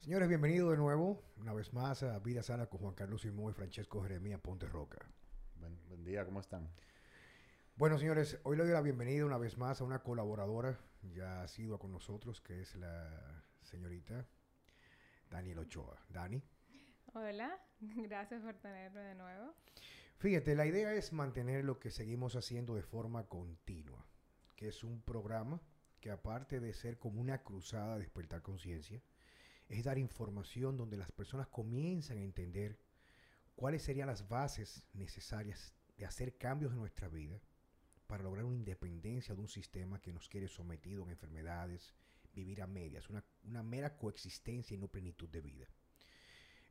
Señores, bienvenidos de nuevo, una vez más a Vida Sana con Juan Carlos Simón y Francesco Jeremía Ponte Roca. Buen, buen día, ¿cómo están? Bueno, señores, hoy le doy la bienvenida una vez más a una colaboradora, ya ha sido con nosotros, que es la señorita Daniel Ochoa. Dani. Hola, gracias por tenerme de nuevo. Fíjate, la idea es mantener lo que seguimos haciendo de forma continua, que es un programa que aparte de ser como una cruzada de despertar conciencia, es dar información donde las personas comienzan a entender cuáles serían las bases necesarias de hacer cambios en nuestra vida para lograr una independencia de un sistema que nos quiere sometido en enfermedades, vivir a medias, una, una mera coexistencia y no plenitud de vida.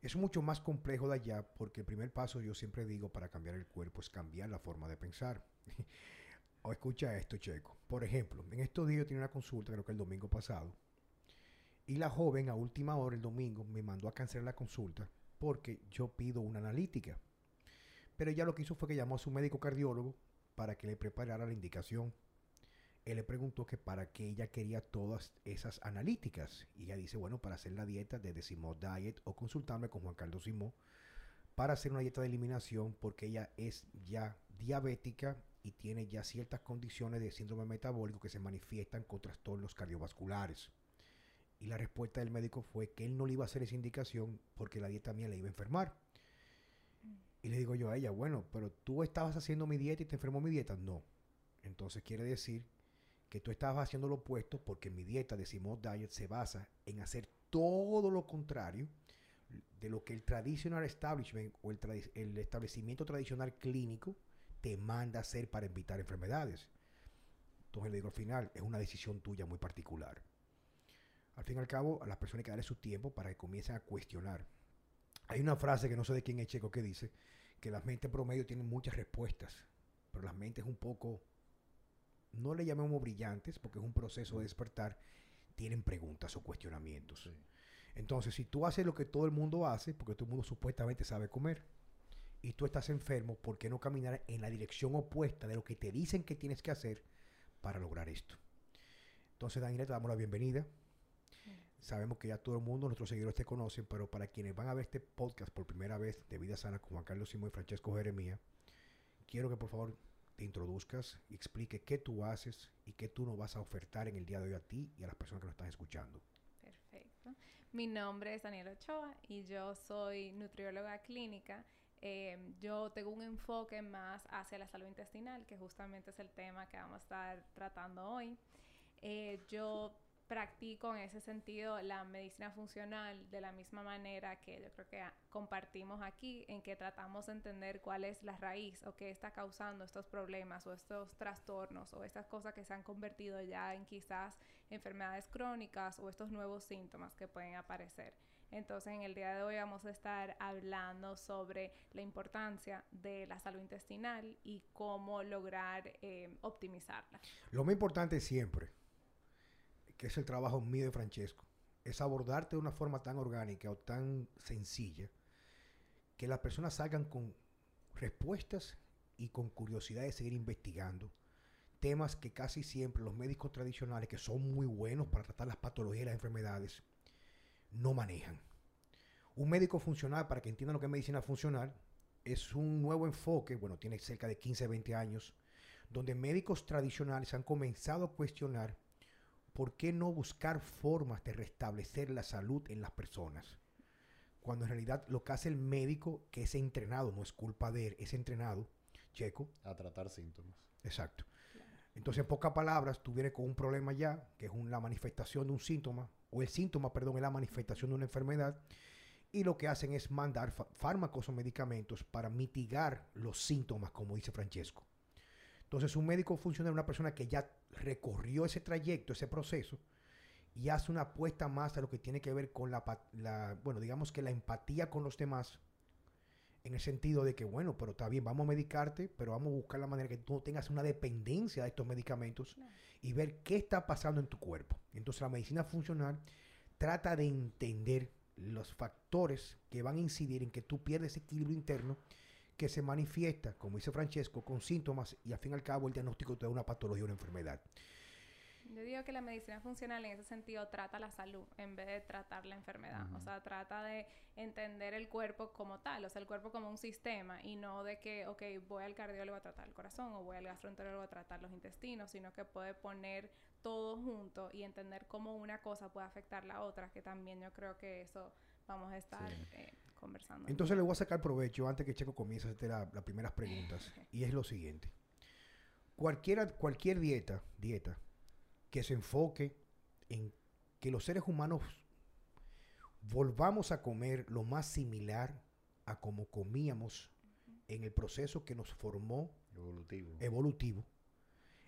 Es mucho más complejo de allá porque el primer paso, yo siempre digo, para cambiar el cuerpo es cambiar la forma de pensar. o escucha esto, Checo. Por ejemplo, en estos días yo tenía una consulta, creo que el domingo pasado, y la joven a última hora el domingo me mandó a cancelar la consulta porque yo pido una analítica. Pero ella lo que hizo fue que llamó a su médico cardiólogo para que le preparara la indicación. Él le preguntó que para qué ella quería todas esas analíticas. Y ella dice, bueno, para hacer la dieta de Decimo Diet o consultarme con Juan Carlos Simó para hacer una dieta de eliminación porque ella es ya diabética y tiene ya ciertas condiciones de síndrome metabólico que se manifiestan con trastornos cardiovasculares. Y la respuesta del médico fue que él no le iba a hacer esa indicación porque la dieta mía le iba a enfermar. Y le digo yo a ella, bueno, pero tú estabas haciendo mi dieta y te enfermó mi dieta. No. Entonces quiere decir que tú estabas haciendo lo opuesto porque mi dieta de Simon Diet se basa en hacer todo lo contrario de lo que el traditional establishment o el, el establecimiento tradicional clínico te manda hacer para evitar enfermedades. Entonces le digo al final, es una decisión tuya muy particular. Al fin y al cabo, a las personas hay que darle su tiempo para que comiencen a cuestionar. Hay una frase que no sé de quién es checo que dice que las mentes promedio tienen muchas respuestas, pero las mentes un poco, no le llamemos brillantes, porque es un proceso de despertar, tienen preguntas o cuestionamientos. Sí. Entonces, si tú haces lo que todo el mundo hace, porque todo el mundo supuestamente sabe comer, y tú estás enfermo, ¿por qué no caminar en la dirección opuesta de lo que te dicen que tienes que hacer para lograr esto? Entonces, Daniela, te damos la bienvenida. Sabemos que ya todo el mundo, nuestros seguidores te conocen, pero para quienes van a ver este podcast por primera vez de Vida Sana con Juan Carlos Simón y Francesco Jeremía, quiero que por favor te introduzcas y explique qué tú haces y qué tú nos vas a ofertar en el día de hoy a ti y a las personas que nos están escuchando. Perfecto. Mi nombre es Daniela Ochoa y yo soy nutrióloga clínica. Eh, yo tengo un enfoque más hacia la salud intestinal, que justamente es el tema que vamos a estar tratando hoy. Eh, yo practico en ese sentido la medicina funcional de la misma manera que yo creo que compartimos aquí, en que tratamos de entender cuál es la raíz o qué está causando estos problemas o estos trastornos o estas cosas que se han convertido ya en quizás enfermedades crónicas o estos nuevos síntomas que pueden aparecer. Entonces, en el día de hoy vamos a estar hablando sobre la importancia de la salud intestinal y cómo lograr eh, optimizarla. Lo más importante siempre que es el trabajo mío de Francesco, es abordarte de una forma tan orgánica o tan sencilla que las personas salgan con respuestas y con curiosidad de seguir investigando temas que casi siempre los médicos tradicionales, que son muy buenos para tratar las patologías y las enfermedades, no manejan. Un médico funcional, para que entiendan lo que es medicina funcional, es un nuevo enfoque, bueno, tiene cerca de 15, 20 años, donde médicos tradicionales han comenzado a cuestionar ¿por qué no buscar formas de restablecer la salud en las personas? Cuando en realidad lo que hace el médico, que es entrenado, no es culpa de él, es entrenado, checo. A tratar síntomas. Exacto. Entonces, en pocas palabras, tú vienes con un problema ya, que es una manifestación de un síntoma, o el síntoma, perdón, es la manifestación de una enfermedad, y lo que hacen es mandar fármacos o medicamentos para mitigar los síntomas, como dice Francesco. Entonces, un médico funciona una persona que ya recorrió ese trayecto, ese proceso, y hace una apuesta más a lo que tiene que ver con la, la, bueno, digamos que la empatía con los demás, en el sentido de que, bueno, pero está bien, vamos a medicarte, pero vamos a buscar la manera que tú no tengas una dependencia de estos medicamentos no. y ver qué está pasando en tu cuerpo. Entonces, la medicina funcional trata de entender los factores que van a incidir en que tú pierdes equilibrio interno que se manifiesta, como dice Francesco, con síntomas y al fin y al cabo el diagnóstico te da una patología, una enfermedad. Yo digo que la medicina funcional en ese sentido trata la salud en vez de tratar la enfermedad. O sea, trata de entender el cuerpo como tal, o sea, el cuerpo como un sistema y no de que, ok, voy al cardiólogo a tratar el corazón o voy al gastroenterólogo a tratar los intestinos, sino que puede poner todo junto y entender cómo una cosa puede afectar la otra, que también yo creo que eso vamos a estar eh, conversando. Entonces le voy a sacar provecho antes que Checo comience a hacer las primeras preguntas. y es lo siguiente. Cualquiera, cualquier dieta, dieta que se enfoque en que los seres humanos volvamos a comer lo más similar a como comíamos en el proceso que nos formó evolutivo. evolutivo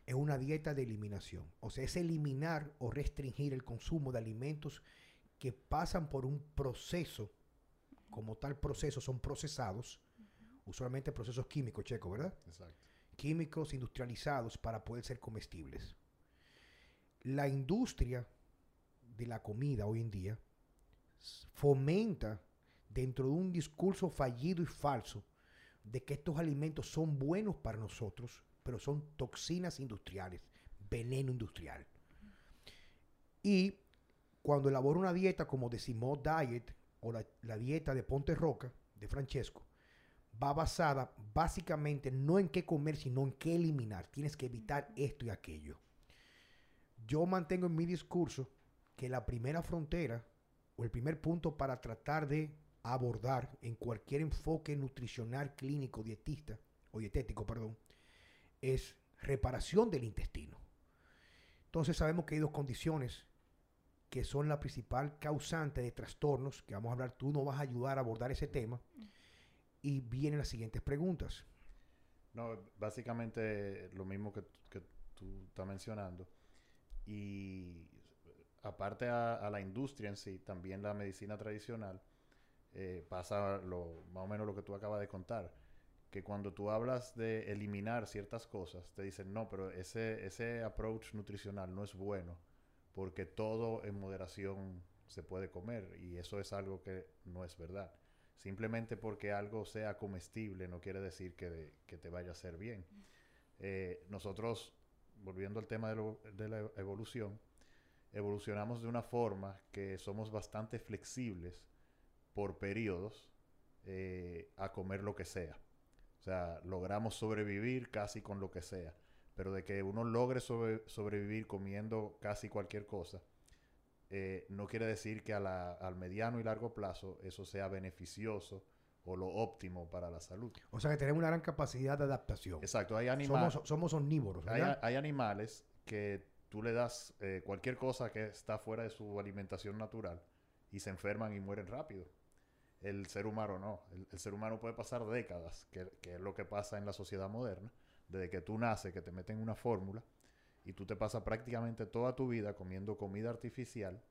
es una dieta de eliminación. O sea, es eliminar o restringir el consumo de alimentos que pasan por un proceso, como tal proceso son procesados, usualmente procesos químicos, checo, ¿verdad? Exacto. Químicos industrializados para poder ser comestibles. La industria de la comida hoy en día fomenta dentro de un discurso fallido y falso de que estos alimentos son buenos para nosotros, pero son toxinas industriales, veneno industrial. Y cuando elabora una dieta como Decimo Diet o la, la, dieta de Ponte Roca de Francesco, va basada básicamente no en qué comer, sino en qué eliminar. Tienes que evitar esto y aquello. Yo mantengo en mi discurso que la primera frontera o el primer punto para tratar de abordar en cualquier enfoque nutricional, clínico, dietista o dietético, perdón, es reparación del intestino. Entonces sabemos que hay dos condiciones que son la principal causante de trastornos, que vamos a hablar, tú nos vas a ayudar a abordar ese tema. Y vienen las siguientes preguntas. No, básicamente lo mismo que, que tú estás mencionando. Y aparte a, a, la industria en sí, también la medicina tradicional, eh, pasa lo, más o menos lo que tú acabas de contar que cuando tú hablas de eliminar ciertas cosas, te dicen, no, pero ese, ese approach nutricional no es bueno, porque todo en moderación se puede comer y eso es algo que no es verdad. Simplemente porque algo sea comestible no quiere decir que, que te vaya a hacer bien. Eh, nosotros, volviendo al tema de, lo, de la evolución, evolucionamos de una forma que somos bastante flexibles por periodos eh, a comer lo que sea. O sea, logramos sobrevivir casi con lo que sea. Pero de que uno logre sobrevivir comiendo casi cualquier cosa, eh, no quiere decir que a la, al mediano y largo plazo eso sea beneficioso o lo óptimo para la salud. O sea que tenemos una gran capacidad de adaptación. Exacto, hay animales. Somos, somos omnívoros. Hay, hay, animales que tú le das eh, cualquier cosa que está fuera de su alimentación natural y se enferman y mueren rápido. El ser humano no. El, ser humano puede pasar décadas, que, que, es lo que pasa en la sociedad moderna, desde que tú naces, que te meten una fórmula, y tú te pasas prácticamente toda tu vida comiendo comida artificial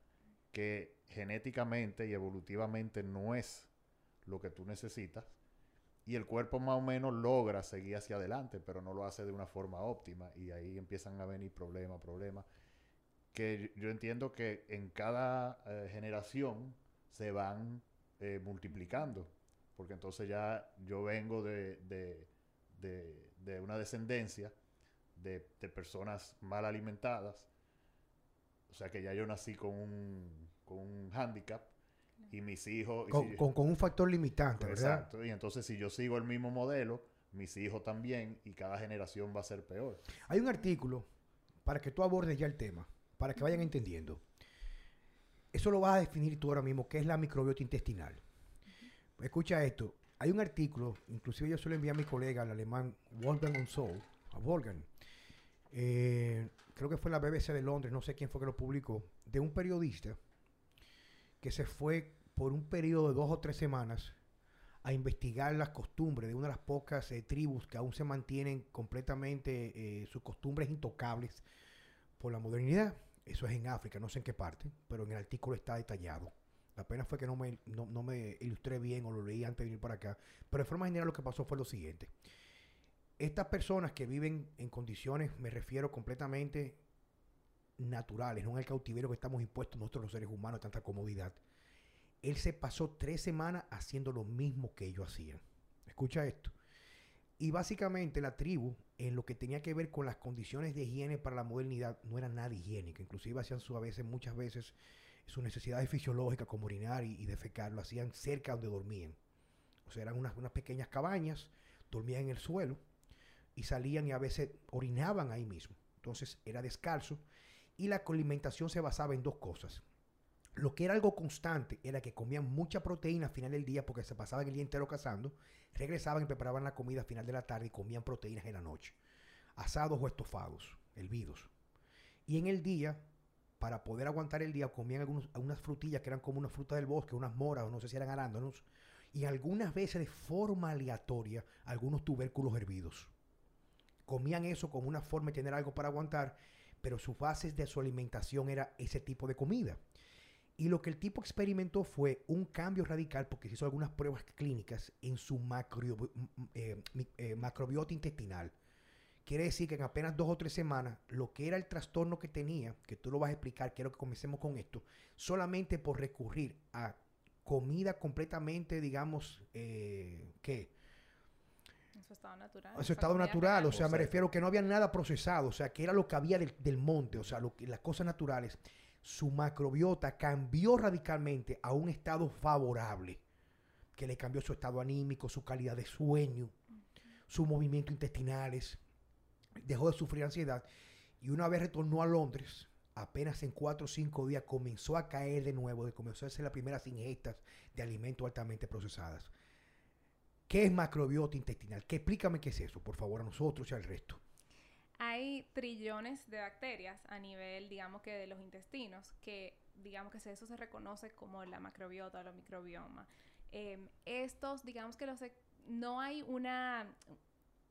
que genéticamente y evolutivamente no es lo que tú necesitas. Y el cuerpo más o menos logra seguir hacia adelante, pero no lo hace de una forma óptima. Y ahí empiezan a venir problemas, problemas. Que yo entiendo que en cada eh, generación se van eh, multiplicando. Porque entonces ya yo vengo de, de, de, una descendencia de, personas mal alimentadas. O sea que ya yo nací con un, con un hándicap y mis hijos... Con, si, con, con, un factor limitante, ¿verdad? Exacto. Y entonces si yo sigo el mismo modelo, mis hijos también y cada generación va a ser peor. Hay un artículo para que tú abordes ya el tema, para que vayan entendiendo. Eso lo vas a definir tú ahora mismo, que es la microbiota intestinal. Escucha esto. Hay un artículo, inclusive yo se lo envié a mi colega, el alemán Wolfgang Onsol, a Wolfgang. Eh, creo que fue la BBC de Londres, no sé quién fue que lo publicó, de un periodista que se fue por un periodo de dos o tres semanas a investigar las costumbres de una de las pocas eh, tribus que aún se mantienen completamente eh, sus costumbres intocables por la modernidad. Eso es en África, no sé en qué parte, pero en el artículo está detallado. La pena fue que no me, no, no me ilustré bien o lo leí antes de venir para acá. Pero de forma general lo que pasó fue lo siguiente. Estas personas que viven en condiciones, me refiero completamente naturales, no en el cautiverio que estamos impuestos nosotros los seres humanos, tanta comodidad. Él se pasó tres semanas haciendo lo mismo que ellos hacían. Escucha esto. Y básicamente la tribu, en lo que tenía que ver con las condiciones de higiene para la modernidad, no era nada higiénica. Inclusive hacían su, a veces, muchas veces, sus necesidades fisiológicas como orinar y, y defecar, lo hacían cerca donde dormían. O sea, eran unas, unas pequeñas cabañas, dormían en el suelo y salían y a veces orinaban ahí mismo. Entonces era descalzo y la alimentación se basaba en dos cosas. Lo que era algo constante era que comían mucha proteína al final del día porque se pasaban el día entero cazando, regresaban y preparaban la comida al final de la tarde y comían proteínas en la noche, asados o estofados, hervidos. Y en el día, para poder aguantar el día, comían algunos, algunas frutillas que eran como unas frutas del bosque, unas moras o no sé si eran arándanos, y algunas veces de forma aleatoria algunos tubérculos hervidos. Comían eso como una forma de tener algo para aguantar, pero sus bases de su alimentación era ese tipo de comida. Y lo que el tipo experimentó fue un cambio radical porque se hizo algunas pruebas clínicas en su macro, eh, eh, macrobiota intestinal. Quiere decir que en apenas dos o tres semanas, lo que era el trastorno que tenía, que tú lo vas a explicar, quiero que comencemos con esto, solamente por recurrir a comida completamente, digamos, eh, ¿qué? En su estado natural. En su estado natural, o sea, me refiero que no había nada procesado, o sea, que era lo que había del, del monte, o sea, lo que- las cosas naturales. Su macrobiota cambió radicalmente a un estado favorable, que le cambió su estado anímico, su calidad de sueño, sus movimientos intestinales, dejó de sufrir ansiedad y una vez retornó a Londres, apenas en cuatro o cinco días comenzó a caer de nuevo, de comenzó a hacer las primeras ingestas de alimentos altamente procesadas. ¿Qué es macrobiota intestinal? ¿Qué, explícame qué es eso, por favor, a nosotros y al resto. Trillones de bacterias a nivel, digamos que de los intestinos, que digamos que eso se reconoce como la macrobiota o la microbioma. Em, estos, digamos que los, e- no hay una,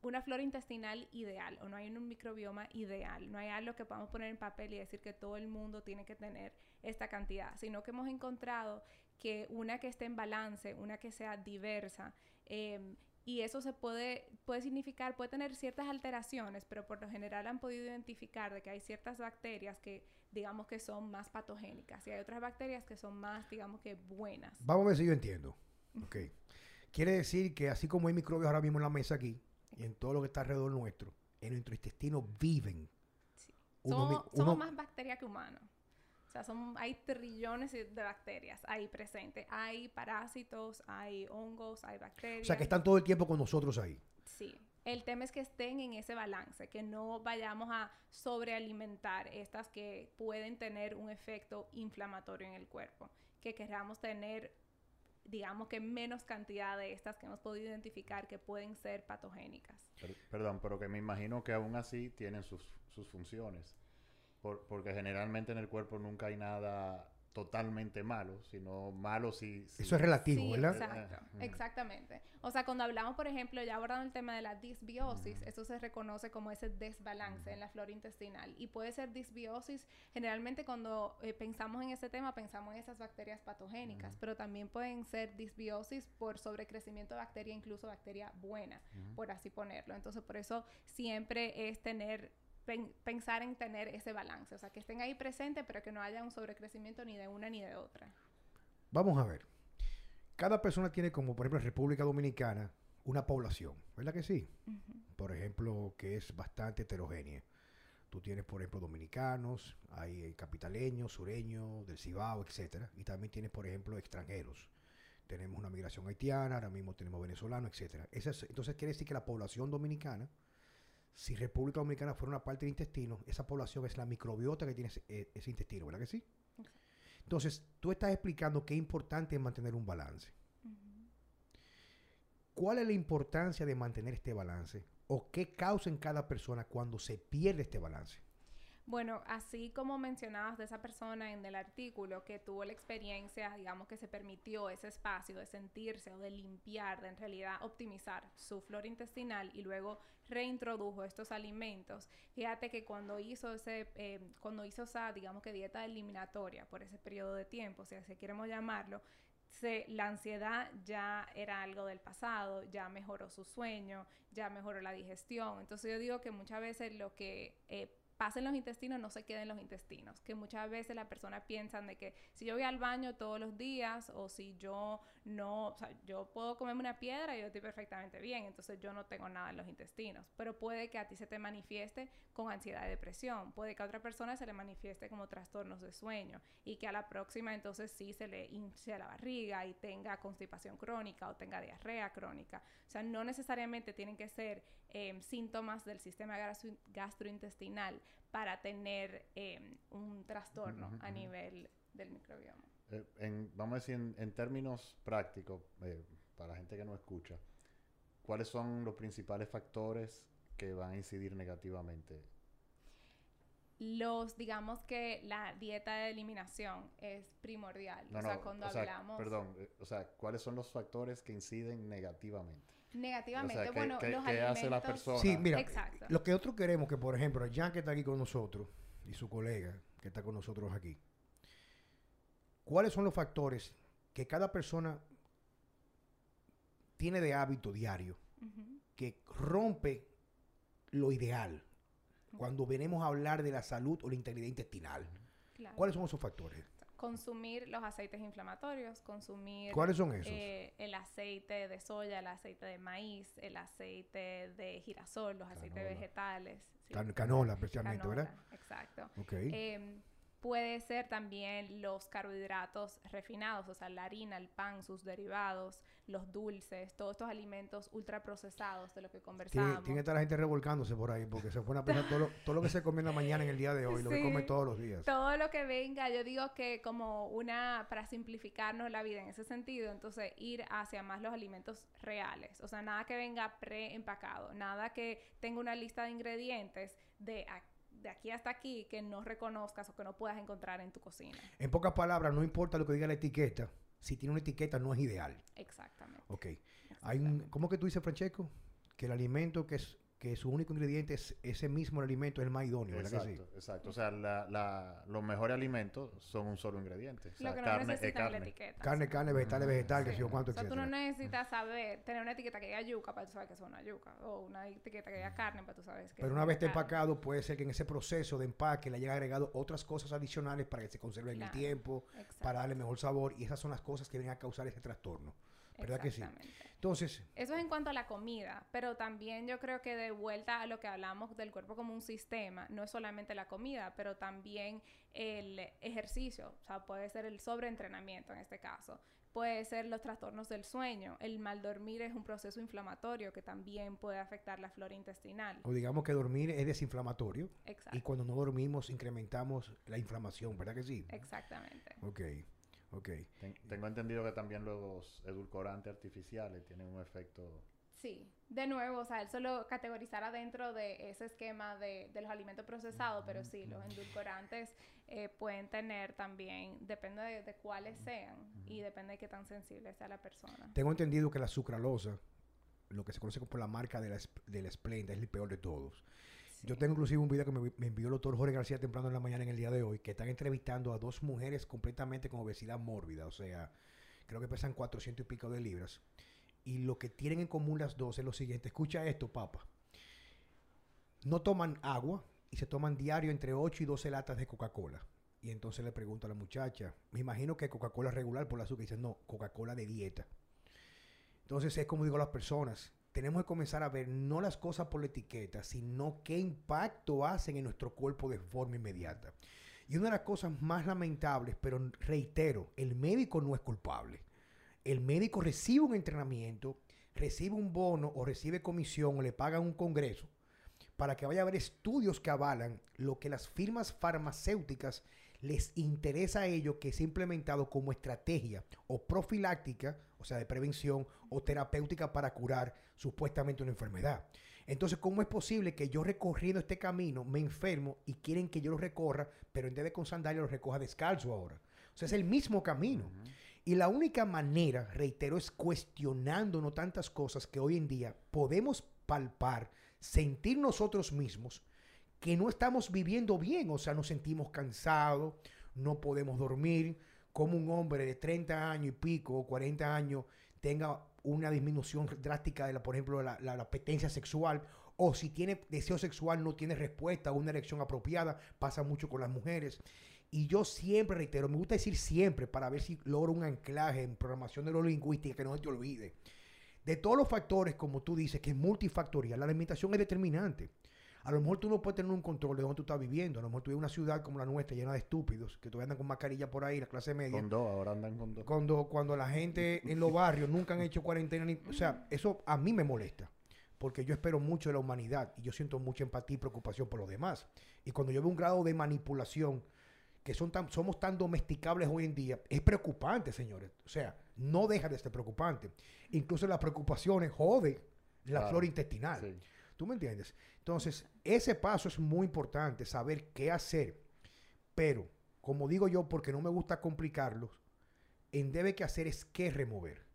una flora intestinal ideal o no hay un microbioma ideal. No hay algo que podamos poner en papel y decir que todo el mundo tiene que tener esta cantidad, sino que hemos encontrado que una que esté en balance, una que sea diversa, em, y eso se puede, puede significar, puede tener ciertas alteraciones, pero por lo general han podido identificar de que hay ciertas bacterias que digamos que son más patogénicas y hay otras bacterias que son más, digamos que buenas. Vamos a ver si yo entiendo. Ok. Quiere decir que así como hay microbios ahora mismo en la mesa aquí y en todo lo que está alrededor nuestro, en nuestro intestino viven. Sí. Somos, más bacterias que humanos. O sea, son, hay trillones de bacterias ahí presentes. Hay parásitos, hay hongos, hay bacterias. O sea, que están todo el tiempo con nosotros ahí. Sí. El tema es que estén en ese balance, que no vayamos a sobrealimentar estas que pueden tener un efecto inflamatorio en el cuerpo. Que queramos tener, digamos que menos cantidad de estas que hemos podido identificar que pueden ser patogénicas. Per- perdón, pero que me imagino que aún así tienen sus, sus funciones. Por- porque generalmente en el cuerpo nunca hay nada totalmente malo, sino malo si... si- Eso es relativo, Sí, ¿verdad? exacto, Eh, exactamente. O sea, cuando hablamos, por ejemplo, ya abordando el tema de la disbiosis, eso se reconoce como ese desbalance en la flora intestinal. Y puede ser disbiosis, generalmente cuando eh, pensamos en ese tema, pensamos en esas bacterias patogénicas, pero también pueden ser disbiosis por sobrecrecimiento de bacteria, incluso bacteria buena, por así ponerlo. Entonces, por eso siempre es tener pen- pensar en tener ese balance, o sea, que estén ahí presentes, pero que no haya un sobrecrecimiento ni de una ni de otra. Vamos a ver. Cada persona tiene como, por ejemplo, en República Dominicana, una población, ¿verdad que sí? Por ejemplo, que es bastante heterogénea. Tú tienes, por ejemplo, dominicanos, hay eh, capitaleños, sureños, del Cibao, etcétera. Y también tienes, por ejemplo, extranjeros. Tenemos una migración haitiana, ahora mismo tenemos venezolanos, etcétera. Esa es- entonces quiere decir que la población dominicana, si República Dominicana fuera una parte del intestino, esa población es la microbiota que tiene ese, eh, ese intestino, ¿verdad que sí? Entonces, tú estás explicando que es importante mantener un balance. ¿Cuál es la importancia de mantener este balance? ¿O qué causa en cada persona cuando se pierde este balance? Bueno, así como mencionabas de esa persona en el artículo que tuvo la experiencia, digamos que se permitió ese espacio de sentirse o de limpiar, de en realidad optimizar su flora intestinal y luego reintrodujo estos alimentos. Fíjate que cuando hizo ese, eh, cuando hizo esa, digamos que dieta eliminatoria por ese periodo de tiempo, si así queremos llamarlo, la ansiedad ya era algo del pasado, ya mejoró su sueño, ya mejoró la digestión. Entonces yo digo que muchas veces lo que eh, pase en los intestinos no se quede en los intestinos. Que muchas veces las personas piensan de que si yo voy al baño todos los días o si yo no, o sea, yo puedo comerme una piedra y yo estoy perfectamente bien, entonces yo no tengo nada en los intestinos. Pero puede que a ti se te manifieste con ansiedad y depresión, puede que a otra persona se le manifieste como trastornos de sueño y que a la próxima entonces sí se le hinche la barriga y tenga constipación crónica o tenga diarrea crónica. O sea, no necesariamente tienen que ser em, síntomas del sistema gastrointestinal para tener em, un trastorno a nivel del microbioma. Eh, vamos a decir, en, términos prácticos, eh, para la gente que no escucha, ¿cuáles son los principales factores que van a incidir negativamente? Los, digamos que la dieta de eliminación es primordial. o sea, cuando hablamos... perdón, eh, o sea, ¿cuáles son los factores que inciden negativamente? Negativamente, bueno, los ¿qué hace la persona? Sí, mira, Exacto. lo que nosotros queremos que, por ejemplo, Jan que está aquí con nosotros y su colega que está con nosotros aquí, ¿cuáles son los factores que cada persona tiene de hábito diario que rompe lo ideal cuando venimos a hablar de la salud o la integridad intestinal? ¿Cuáles son esos factores? Consumir los aceites inflamatorios, consumir... ¿Cuáles son esos? Eh, el aceite de soya, el aceite de maíz, el aceite de girasol, los aceites vegetales. canola, especialmente, ¿verdad? Exacto. Em, puede ser también los carbohidratos refinados, o sea, la harina, el pan, sus derivados, los dulces, todos estos alimentos ultraprocesados de lo que conversamos. Tiene, que estar la gente revolcándose por ahí, porque se pone a pensar todo lo, todo lo que se come en la mañana en el día de hoy, lo que come todos los días. Todo lo que venga, yo digo que como una, para simplificarnos la vida en ese sentido, entonces ir hacia más los alimentos reales, o sea, nada que venga preempacado, nada que tenga una lista de ingredientes de de aquí hasta aquí que no reconozcas o que no puedas encontrar en tu cocina. En pocas palabras, no importa lo que diga la etiqueta, si tiene una etiqueta no es ideal. Exactamente. Ok. Hay un, ¿Cómo que tú dices, Francesco? Que el alimento que es que su único ingrediente es ese mismo alimento, es el más idóneo, ¿verdad exacto, que sí? Exacto, o sea, la, la, los mejores alimentos son un solo ingrediente. O sea, Lo que no carne, es carne. La etiqueta, carne, carne, vegetales, vegetal, que sé yo cuánto, O sea, tú no necesitas saber, tener una etiqueta que diga yuca para tú saber que es una yuca, o una etiqueta que diga carne para tú saber que Pero una vez está empacado, puede ser que en ese proceso de empaque le haya agregado otras cosas adicionales para que se conserve en el tiempo, para darle mejor sabor, y esas son las cosas que vienen a causar ese trastorno. ¿Verdad que sí? Entonces... Eso es en cuanto a la comida, pero también yo creo que de vuelta a lo que hablamos del cuerpo como un sistema, no es solamente la comida, pero también el ejercicio, o sea, puede ser el sobreentrenamiento en este caso, puede ser los trastornos del sueño, el mal dormir es un proceso inflamatorio que también puede afectar la flora intestinal. O digamos que dormir es desinflamatorio. Exacto. Y cuando no dormimos incrementamos la inflamación, ¿verdad que sí? Exactamente. Ok. Okay. tengo entendido que también los edulcorantes artificiales tienen un efecto. Sí, de nuevo, o sea, él solo categorizará dentro de ese esquema de, de los alimentos procesados, pero sí, los edulcorantes eh, pueden tener también, depende de, cuáles sean y depende de qué tan sensible sea la persona. Tengo entendido que la sucralosa, lo que se conoce como la marca de la, de la Splenda, es el peor de todos. Yo tengo inclusive un video que me, envió el doctor Jorge García temprano en la mañana en el día de hoy, que están entrevistando a dos mujeres completamente con obesidad mórbida, o sea, creo que pesan 400 y pico de libras. Y lo que tienen en común las dos es lo siguiente, escucha esto, papa. No toman agua y se toman diario entre 8 y 12 latas de Coca-Cola. Y entonces le pregunto a la muchacha, me imagino que Coca-Cola regular por la azúcar. Y dice, no, Coca-Cola de dieta. Entonces es como digo a las personas, tenemos que comenzar a ver no las cosas por la etiqueta, sino qué impacto hacen en nuestro cuerpo de forma inmediata. Y una de las cosas más lamentables, pero reitero, el médico no es culpable. El médico recibe un entrenamiento, recibe un bono o recibe comisión o le pagan un congreso para que vaya a ver estudios que avalan lo que las firmas farmacéuticas les interesa a ellos que es implementado como estrategia o profiláctica, o sea, de prevención o terapéutica para curar supuestamente una enfermedad. Entonces, ¿cómo es posible que yo recorriendo este camino me enfermo y quieren que yo lo recorra, pero en vez de con sandalias lo recoja descalzo ahora? O sea, es el mismo camino. Y la única manera, reitero, es cuestionando no tantas cosas que hoy en día podemos palpar, sentir nosotros mismos que no estamos viviendo bien, o sea, nos sentimos cansados, no podemos dormir, como un hombre de 30 años y pico o 40 años tenga una disminución drástica de la, por ejemplo, la, la, apetencia sexual, O si tiene deseo sexual, no tiene respuesta o una erección apropiada, pasa mucho con las mujeres. Y yo siempre reitero, me gusta decir siempre para ver si logro un anclaje en programación neurolingüística que no se te olvide. De todos los factores, como tú dices, que es multifactorial, la alimentación es determinante. A lo mejor tú no puedes tener un control de dónde tú estás viviendo. A lo mejor tú vives en una ciudad como la nuestra, llena de estúpidos, que todavía andan con mascarilla por ahí, la clase media. Con dos, ahora andan con dos. Cuando, cuando la gente en los barrios nunca han hecho cuarentena. Ni, o sea, eso a mí me molesta. Porque yo espero mucho de la humanidad y yo siento mucha empatía y preocupación por los demás. Y cuando yo veo un grado de manipulación que son tan, somos tan domesticables hoy en día, es preocupante, señores. O sea, no deja de ser preocupante. Incluso las preocupaciones jode la Claro, flora intestinal. sí. ¿Tú me entiendes? Entonces, ese paso es muy importante, saber qué hacer. Pero, como digo yo, porque no me gusta complicarlos, en debe que hacer es qué remover.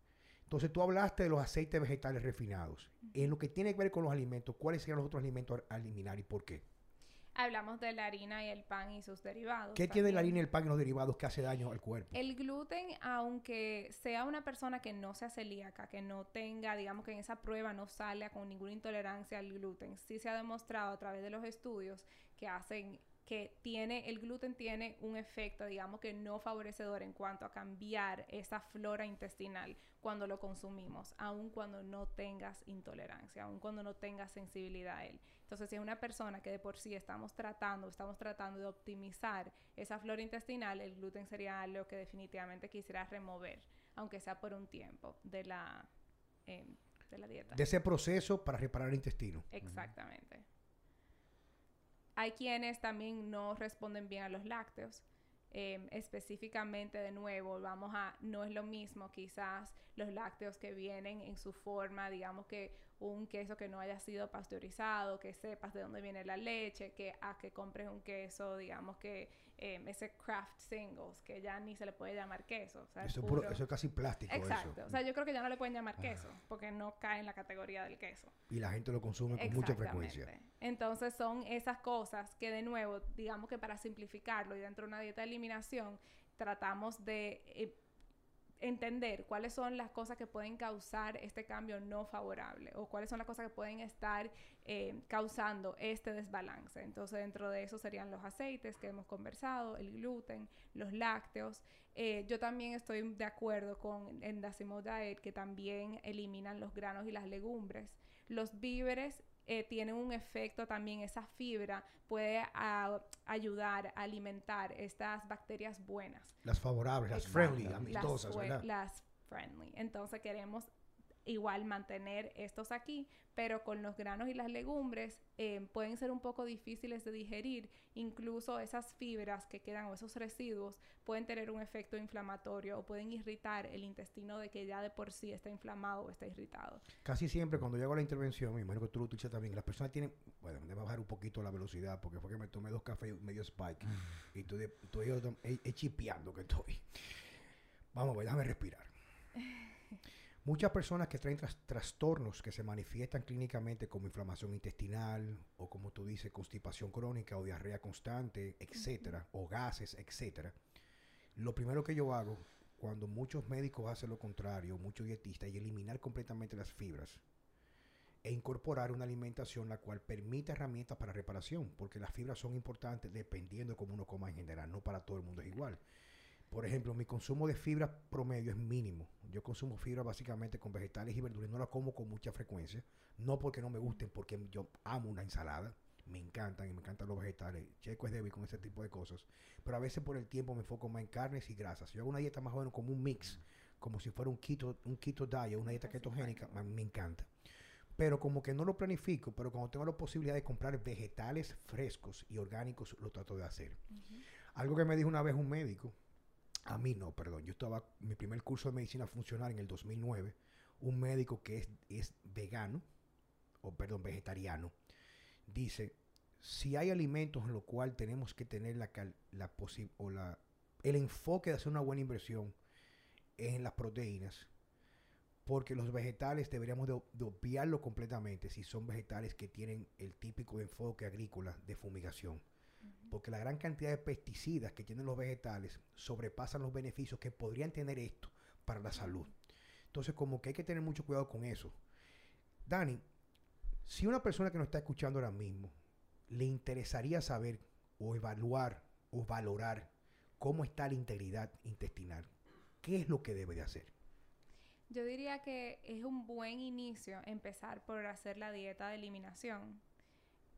Entonces, tú hablaste de los aceites vegetales refinados. En lo que tiene que ver con los alimentos, ¿cuáles serían los otros alimentos a eliminar y por qué? Hablamos de la harina y el pan y sus derivados. ¿Qué tiene la harina, el pan y los derivados que hace daño al cuerpo? El gluten, aunque sea una persona que no sea celíaca, que no tenga, digamos que en esa prueba no salga con ninguna intolerancia al gluten, sí se ha demostrado a través de los estudios que hacen que tiene el gluten tiene un efecto, digamos que no favorecedor en cuanto a cambiar esa flora intestinal cuando lo consumimos, aun cuando no tengas intolerancia, aun cuando no tengas sensibilidad a él. Entonces, si es una persona que de por sí estamos tratando, estamos tratando de optimizar esa flora intestinal, el gluten sería algo que definitivamente quisiera remover, aunque sea por un tiempo de la, eh, de la dieta. De ese proceso para reparar el intestino. Exactamente. Hay quienes también no responden bien a los lácteos. Eh, específicamente, de nuevo, vamos a, no es lo mismo quizás los lácteos que vienen en su forma, digamos que un queso que no haya sido pasteurizado, que sepas de dónde viene la leche, que a que compres un queso, digamos que eh, ese craft singles, que ya ni se le puede llamar queso. o sea, es Eso es, puro- puro- eso es casi plástico. Exacto. Eso. O sea, yo creo que ya no le pueden llamar queso, porque no cae en la categoría del queso. y la gente lo consume con mucha frecuencia. Entonces son esas cosas que de nuevo, digamos que para simplificarlo y dentro de una dieta de eliminación, tratamos de eh, entender cuáles son las cosas que pueden causar este cambio no favorable o cuáles son las cosas que pueden estar eh, causando este desbalance. Entonces dentro de eso serían los aceites que hemos conversado, el gluten, los lácteos. Eh, yo también estoy de acuerdo con Endacimo Diet que también eliminan los granos y las legumbres. Los víveres eh, tienen un efecto también, esa fibra puede a- ayudar a alimentar estas bacterias buenas. Las favorables, las friendly, amistosas, las, ¿verdad? las friendly. Entonces queremos igual mantener estos aquí, pero con los granos y las legumbres eh, pueden ser un poco difíciles de digerir. Incluso esas fibras que quedan o esos residuos pueden tener un efecto inflamatorio o pueden irritar el intestino de que ya de por sí está inflamado o está irritado. Casi siempre cuando yo hago la intervención, me imagino que tú lo escuchas también, las personas tienen, bueno, déjame bajar un poquito la velocidad porque fue que me tomé dos cafés y medio spike y estoy, de- estoy eh, eh, chipeando que estoy. Vamos ver, déjame respirar. Muchas personas que traen tras- trastornos que se manifiestan clínicamente como inflamación intestinal o como tú dices, constipación crónica o diarrea constante, etcétera, o gases, etcétera. Lo primero que yo hago cuando muchos médicos hacen lo contrario, muchos dietistas, y eliminar completamente las fibras e incorporar una alimentación la cual permite herramientas para reparación, porque las fibras son importantes dependiendo de cómo uno coma en general, no para todo el mundo es igual. Por ejemplo, mi consumo de fibra promedio es mínimo. Yo consumo fibra básicamente con vegetales y verduras, no la como con mucha frecuencia, no porque no me gusten, porque yo amo una ensalada, me encantan y me encantan los vegetales. Checo es débil con ese tipo de cosas, pero a veces por el tiempo me enfoco más en carnes y grasas. Yo hago una dieta más o menos como un mix, como si fuera un keto, un keto diet, una dieta ketogénica, me encanta pero como que no lo planifico, pero cuando tengo la posibilidad de comprar vegetales frescos y orgánicos, lo trato de hacer. Algo que me dijo una vez un médico, a mí no, perdón, yo estaba, mi primer curso de medicina funcional en el 2009, un médico que es, es vegano, o perdón, vegetariano, dice, si hay alimentos en los cuales tenemos que tener la, la o la, el enfoque de hacer una buena inversión es en las proteínas, porque los vegetales deberíamos de, de obviarlo completamente si son vegetales que tienen el típico enfoque agrícola de fumigación. Porque la gran cantidad de pesticidas que tienen los vegetales sobrepasan los beneficios que podrían tener esto para la salud. Entonces, como que hay que tener mucho cuidado con eso. Dani, Si una persona que nos está escuchando ahora mismo le interesaría saber o evaluar o valorar cómo está la integridad intestinal, ¿qué es lo que debe de hacer? Yo diría que es un buen inicio empezar por hacer la dieta de eliminación.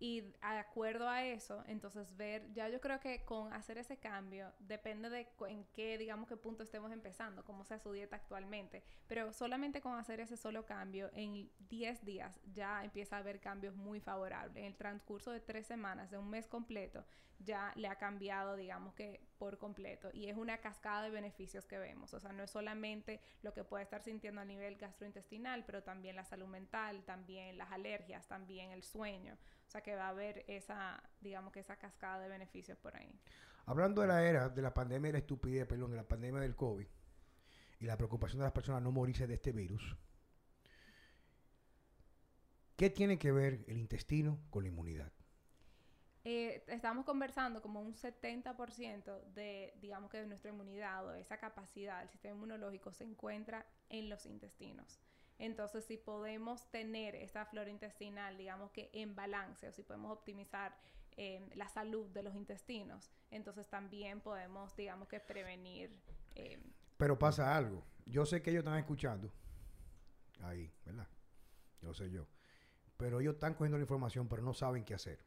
Y de acuerdo a eso, entonces ver, ya yo creo que con hacer ese cambio, depende de en qué, digamos, qué punto estemos empezando, cómo sea su dieta actualmente, pero solamente con hacer ese solo cambio, en 10 días ya empieza a haber cambios muy favorables. En el transcurso de tres semanas, de un mes completo, ya le ha cambiado, digamos que por completo. Y es una cascada de beneficios que vemos. O sea, no es solamente lo que puede estar sintiendo a nivel gastrointestinal, pero también la salud mental, también las alergias, también el sueño. O sea, que va a haber esa, digamos que esa cascada de beneficios por ahí. Hablando de la era de la pandemia de la estupidez, perdón, de la pandemia del COVID y la preocupación de las personas no morirse de este virus, ¿qué tiene que ver el intestino con la inmunidad? Eh, estamos conversando como un 70% de, digamos que de nuestra inmunidad o esa capacidad del sistema inmunológico se encuentra en los intestinos. Entonces, si podemos tener esa flora intestinal, digamos que en balance, o si podemos optimizar eh, la salud de los intestinos, entonces también podemos, digamos que prevenir. Eh, Pero pasa algo. Yo sé que ellos están escuchando. Ahí, ¿verdad? Yo sé yo. Pero ellos están cogiendo la información, pero no saben qué hacer.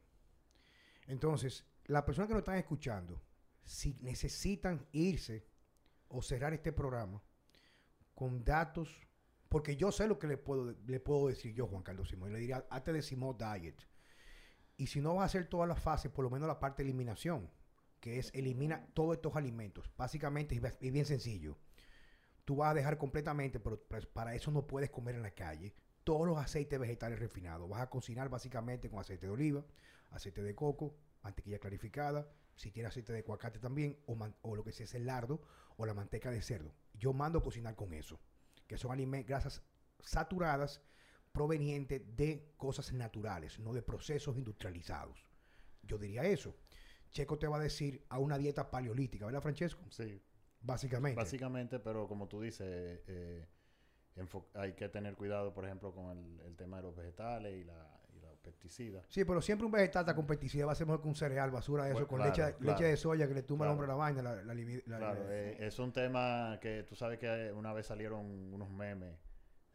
Entonces, las personas que nos están escuchando, si necesitan irse o cerrar este programa con datos, porque yo sé lo que le puedo, le puedo decir yo, Juan Carlos Simón, y le diría, hazte de Simón Diet. Y si no vas a hacer todas las fases, por lo menos la parte de eliminación, que es elimina todos estos alimentos. Básicamente es bien sencillo. Tú vas a dejar completamente, pero para eso no puedes comer en la calle, todos los aceites vegetales refinados. Vas a cocinar básicamente con aceite de oliva, aceite de coco, mantequilla clarificada, si tiene aceite de aguacate también, o, lo que sea es el lardo o la manteca de cerdo. Yo mando a cocinar con eso, que son grasas saturadas provenientes de cosas naturales, no de procesos industrializados. Yo diría eso. Checo te va a decir a una dieta paleolítica, ¿verdad, Francesco? Sí. Básicamente. Básicamente, pero como tú dices, eh, hay que tener cuidado, por ejemplo, con el, tema de los vegetales y, la, pesticidas. Sí, pero siempre un vegetal está con pesticidas va a ser mejor que un cereal, basura, eso, con leche, leche de soya que le tumba al hombre la vaina. La, claro, eh, es un tema que tú sabes que una vez salieron unos memes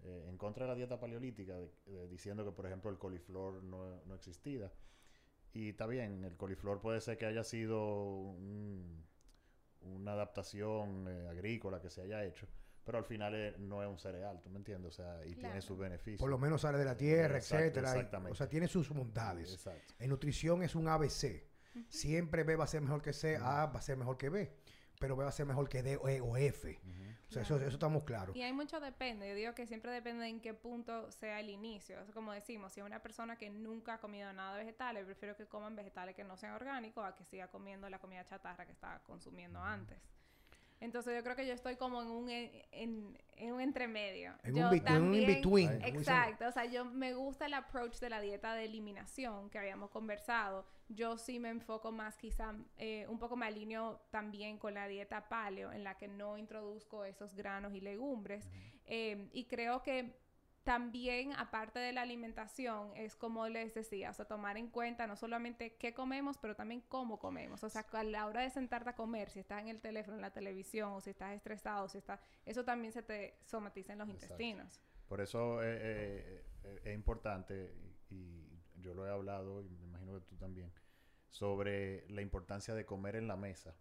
eh, en contra de la dieta paleolítica, diciendo que, por ejemplo, el coliflor no, no, existía. Y está bien, el coliflor puede ser que haya sido una adaptación eh, agrícola que se haya hecho pero al final no es un cereal, ¿tú me entiendes? O sea, y tiene sus beneficios. Por lo menos sale de la tierra, etcétera. exactamente. o sea, tiene sus bondades. Exacto. En nutrición es un ABC. Siempre B va a ser mejor que C, A va a ser mejor que B, pero B va a ser mejor que D, E o F. O sea, eso, eso, estamos claros. Y hay mucho depende. Yo digo que siempre depende en qué punto sea el inicio. como decimos, si es una persona que nunca ha comido nada de vegetales, prefiero que coman vegetales que no sean orgánicos a que siga comiendo la comida chatarra que estaba consumiendo antes. Entonces yo creo que yo estoy como en un, en, en un entremedio. En, un, in-between. Exacto. O sea, yo me gusta el approach de la dieta de eliminación que habíamos conversado. Yo sí me enfoco más quizá, eh, un poco me alineo también con la dieta paleo, en la que no introduzco esos granos y legumbres. Eh, y creo que también, aparte de la alimentación, es como les decía, o sea, tomar en cuenta no solamente qué comemos, pero también cómo comemos. O sea, a la hora de sentarte a comer, si estás en el teléfono, en la televisión, o si estás estresado, si estás, eso también se te somatiza en los intestinos. Por eso eh, eh, eh, es importante, y yo lo he hablado, y me imagino que tú también, sobre la importancia de comer en la mesa.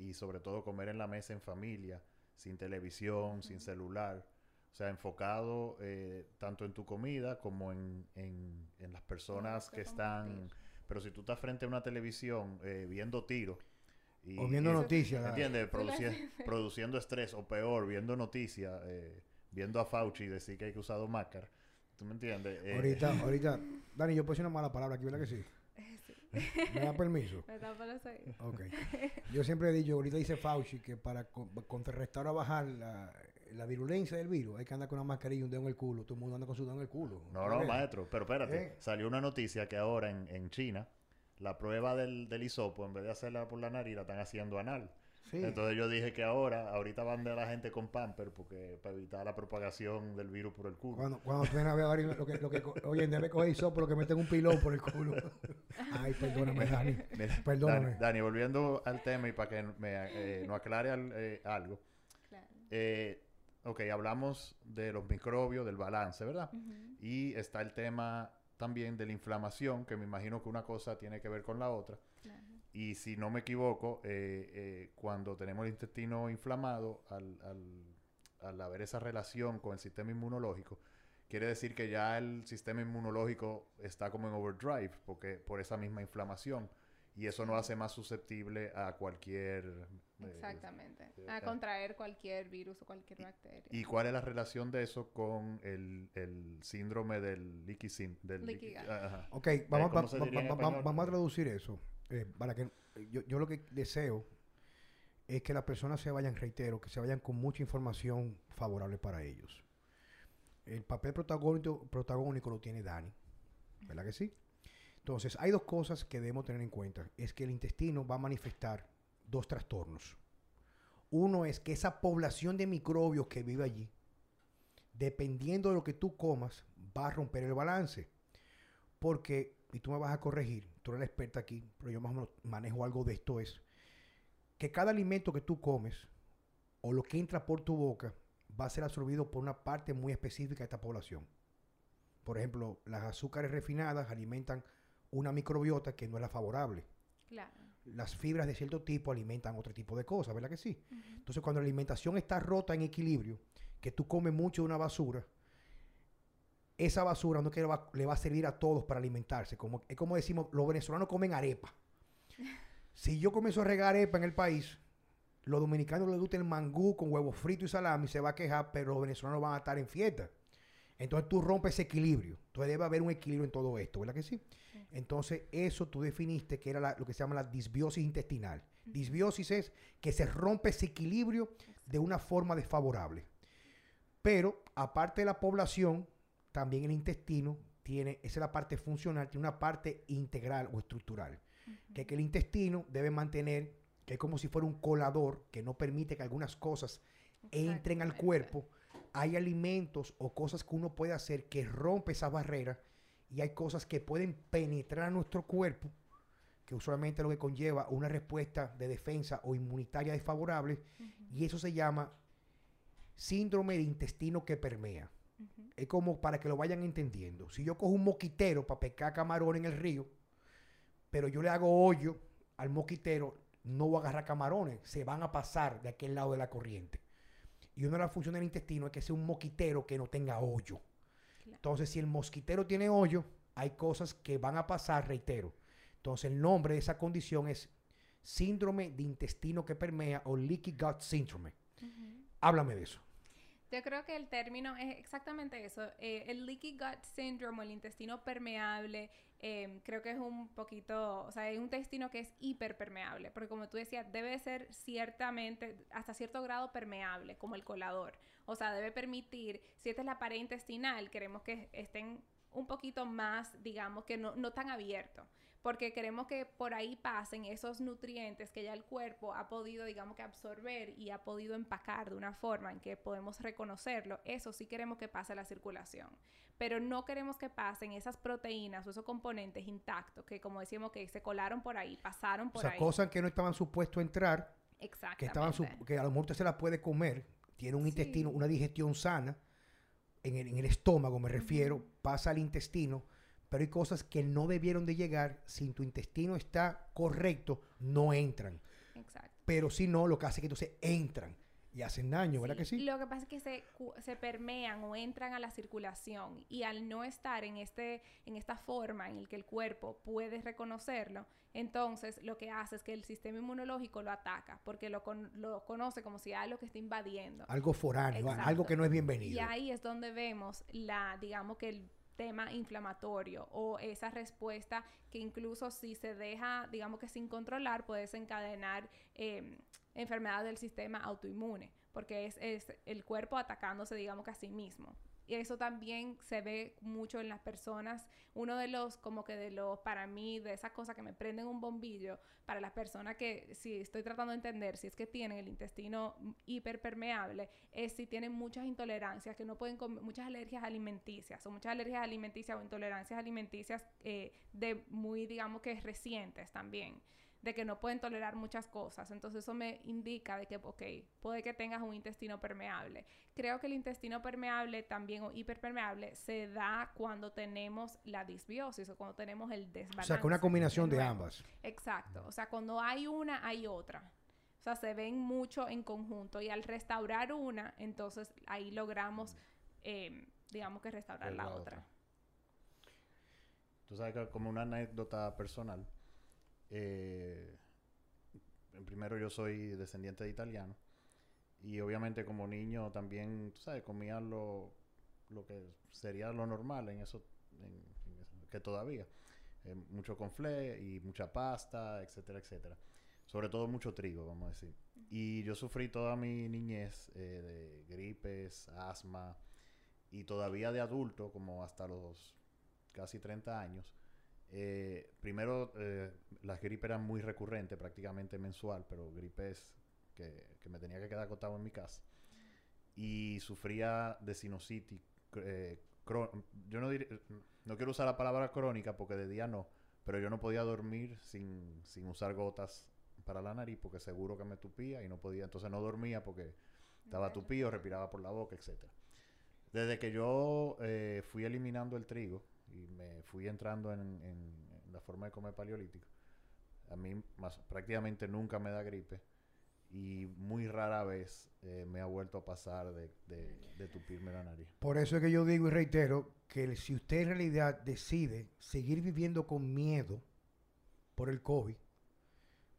y sobre todo comer en la mesa en familia, sin televisión, sin celular o sea, enfocado eh, tanto en tu comida como en, en, las personas que están... Pero si tú estás frente a una televisión eh, viendo tiros... o viendo noticias. ¿Entiendes? produciendo estrés o peor, viendo noticias, eh, viendo a Fauci decir que hay que usar Macar. ¿Tú me entiendes? ahorita, ahorita... Dani, yo puse una mala palabra aquí, ¿verdad que sí? ¿Me da permiso? Me da permiso. Ok. Yo siempre he dicho, ahorita dice Fauci que para contrarrestar o bajar la, la virulencia del virus, hay que andar con una mascarilla y un dedo en el culo. Todo el mundo anda con su dedo en el culo. No, no, maestro. Pero espérate. ¿Eh? Salió una noticia que ahora en, en China, la prueba del, del hisopo, en vez de hacerla por la nariz, la están haciendo anal. Sí. Entonces yo dije que ahora, ahorita van de la gente con pamper porque para evitar la propagación del virus por el culo. Cuando, cuando tú vienes a ver lo que, lo que, oye, en vez de coger hisopo, lo que meten un pilón por el culo. Ay, perdóname, Dani. Mira, Perdóname. Dani, Dani, volviendo al tema y para que me, eh, nos aclare al- eh, algo. Claro. Eh, ok, hablamos de los microbios, del balance, ¿verdad? Y está el tema también de la inflamación, que me imagino que una cosa tiene que ver con la otra. Claro. Y si no me equivoco, eh, eh, cuando tenemos el intestino inflamado, al, al- al haber esa relación con el sistema inmunológico, quiere decir que ya el sistema inmunológico está como en overdrive, porque por esa misma inflamación. Y eso nos hace más susceptible a cualquier... eh, Exactamente. eh, A eh. contraer cualquier virus o cualquier bacteria. ¿Y cuál es la relación de eso con el, el síndrome del leaky sin, del Leaky. Ajá. Ok, vamos, vamos a traducir eso. eh, para que yo, yo lo que deseo es que las personas se vayan, reitero, que se vayan con mucha información favorable para ellos. El papel protagónico, protagónico lo tiene Dani, ¿verdad que sí? Entonces, hay dos cosas que debemos tener en cuenta. Es que el intestino va a manifestar dos trastornos. Uno es que esa población de microbios que vive allí, dependiendo de lo que tú comas, va a romper el balance. Porque, y tú me vas a corregir, tú eres la experta aquí, pero yo más o menos manejo algo de esto, es que cada alimento que tú comes o lo que entra por tu boca va a ser absorbido por una parte muy específica de esta población. Por ejemplo, las azúcares refinadas alimentan una microbiota que no es la favorable. Claro. Las fibras de cierto tipo alimentan otro tipo de cosas, ¿verdad que sí? Entonces, cuando la alimentación está rota en equilibrio, que tú comes mucho de una basura, esa basura no es que le va, le va a servir a todos para alimentarse. Como, es como decimos, los venezolanos comen arepa. Si yo comienzo a regar arepa en el país, los dominicanos les gusta el mangú con huevo frito y salami, se va a quejar, pero los venezolanos van a estar en fiesta. Entonces tú rompes ese equilibrio. Entonces debe haber un equilibrio en todo esto, ¿verdad que sí? Sí. Entonces eso tú definiste que era la- lo que se llama la disbiosis intestinal. Disbiosis es que se rompe ese equilibrio de una forma desfavorable. Pero aparte de la población, también el intestino tiene, esa es la parte funcional, tiene una parte integral o estructural. Que, que el intestino debe mantener, que es como si fuera un colador que no permite que algunas cosas entren al cuerpo. Hay alimentos o cosas que uno puede hacer que rompe esa barrera y hay cosas que pueden penetrar a nuestro cuerpo, que usualmente lo que conlleva una respuesta de defensa o inmunitaria desfavorable, y eso se llama síndrome de intestino que permea. Es como para que lo vayan entendiendo. Si yo cojo un moquitero para pescar camarón en el río, pero yo le hago hoyo al moquitero, no voy a agarrar camarones, se van a pasar de aquel lado de la corriente. Y una de las funciones del intestino es que sea un moquitero que no tenga hoyo. Claro. Entonces, si el mosquitero tiene hoyo, hay cosas que van a pasar, reitero. Entonces, el nombre de esa condición es síndrome de intestino que permea o leaky gut syndrome. Háblame de eso. Yo creo que el término es exactamente eso. Eh, el leaky gut syndrome, el intestino permeable, eh, creo que es un poquito, o sea, es un intestino que es hiperpermeable, porque como tú decías, debe ser ciertamente, hasta cierto grado permeable, como el colador. O sea, debe permitir, si esta es la pared intestinal, queremos que estén un poquito más, digamos, que no, no tan abiertos. Porque queremos que por ahí pasen esos nutrientes que ya el cuerpo ha podido, digamos que absorber y ha podido empacar de una forma en que podemos reconocerlo. Eso sí queremos que pase a la circulación. Pero no queremos que pasen esas proteínas o esos componentes intactos que, como decíamos, que se colaron por ahí, pasaron O por sea, ahí. cosas que no estaban supuestos a entrar, que estaban que a lo mejor usted se las puede comer, tiene un Sí. intestino, una digestión sana, en el, en el estómago me refiero, pasa al intestino, pero hay cosas que no debieron de llegar, si tu intestino está correcto, no entran. Exacto. Pero si no, lo que hace es que entonces entran y hacen daño, ¿verdad Sí, que sí? Lo que pasa es que se, se permean o entran a la circulación y al no estar en, este, en esta forma en el que el cuerpo puede reconocerlo, entonces lo que hace es que el sistema inmunológico lo ataca porque lo, con- lo conoce como si algo que está invadiendo. Algo foráneo, Exacto. algo que no es bienvenido. Y ahí es donde vemos la, digamos que el tema inflamatorio o esa respuesta que incluso si se deja, digamos que sin controlar, puede desencadenar eh, enfermedades del sistema autoinmune, porque es, es el cuerpo atacándose, digamos que a sí mismo. Y eso también se ve mucho en las personas. Uno de los, como que de los, para mí, de esas cosas que me prenden un bombillo, para las personas que, si estoy tratando de entender, si es que tienen el intestino hiperpermeable, es si tienen muchas intolerancias, que no pueden comer, muchas alergias alimenticias, o muchas alergias alimenticias o intolerancias alimenticias eh, de muy, digamos que recientes también de que no pueden tolerar muchas cosas. Entonces eso me indica de que, ok, puede que tengas un intestino permeable. Creo que el intestino permeable también o hiperpermeable se da cuando tenemos la disbiosis o cuando tenemos el desbalance. O sea, que una combinación de, ambas. Exacto. O sea, cuando hay una, hay otra. O sea, se ven mucho en conjunto y al restaurar una, entonces ahí logramos, em, digamos que restaurar la, otra. Tú sabes que como una anécdota personal, eh, primero yo soy descendiente de italiano y obviamente como niño también, tú sabes, comía lo, lo que sería lo normal en eso, que todavía. Eh, mucho conflé y mucha pasta, etcétera, etcétera. Sobre todo mucho trigo, vamos a decir. Y yo sufrí toda mi niñez eh, de gripes, asma y todavía de adulto, como hasta los casi 30 años, eh, primero, eh, las gripes eran muy recurrentes, prácticamente mensual, pero gripes que, que, me tenía que quedar acostado en mi casa. Y sufría de sinusitis. Eh, yo no, no quiero usar la palabra crónica porque de día no, pero yo no podía dormir sin, sin usar gotas para la nariz porque seguro que me tupía y no podía. Entonces no dormía porque estaba tupido, respiraba por la boca, etc. Desde que yo eh, fui eliminando el trigo, y me fui entrando en, la forma de comer paleolítico, a mí prácticamente nunca me da gripe y muy rara vez eh, me ha vuelto a pasar de, de, tupirme la nariz. Por eso es que yo digo y reitero que si usted en realidad decide seguir viviendo con miedo por el COVID,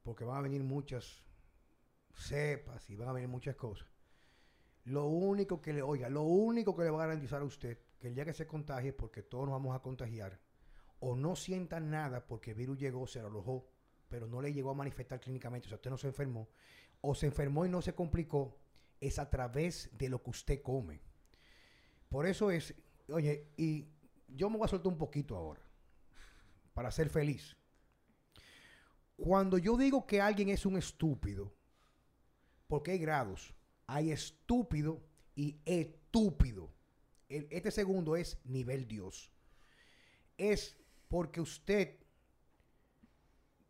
porque van a venir muchas cepas y van a venir muchas cosas, lo único que le, oiga, lo único que le va a garantizar a usted que el día que se contagie, porque todos nos vamos a contagiar, o no sienta nada porque el virus llegó, se lo alojó, pero no le llegó a manifestar clínicamente, o sea, usted no se enfermó, o se enfermó y no se complicó, es a través de lo que usted come. Por eso es, oye, y yo me voy a soltar un poquito ahora, para ser feliz. Cuando yo digo que alguien es un estúpido, porque hay grados, hay estúpido y estúpido este segundo es nivel Dios. Es porque usted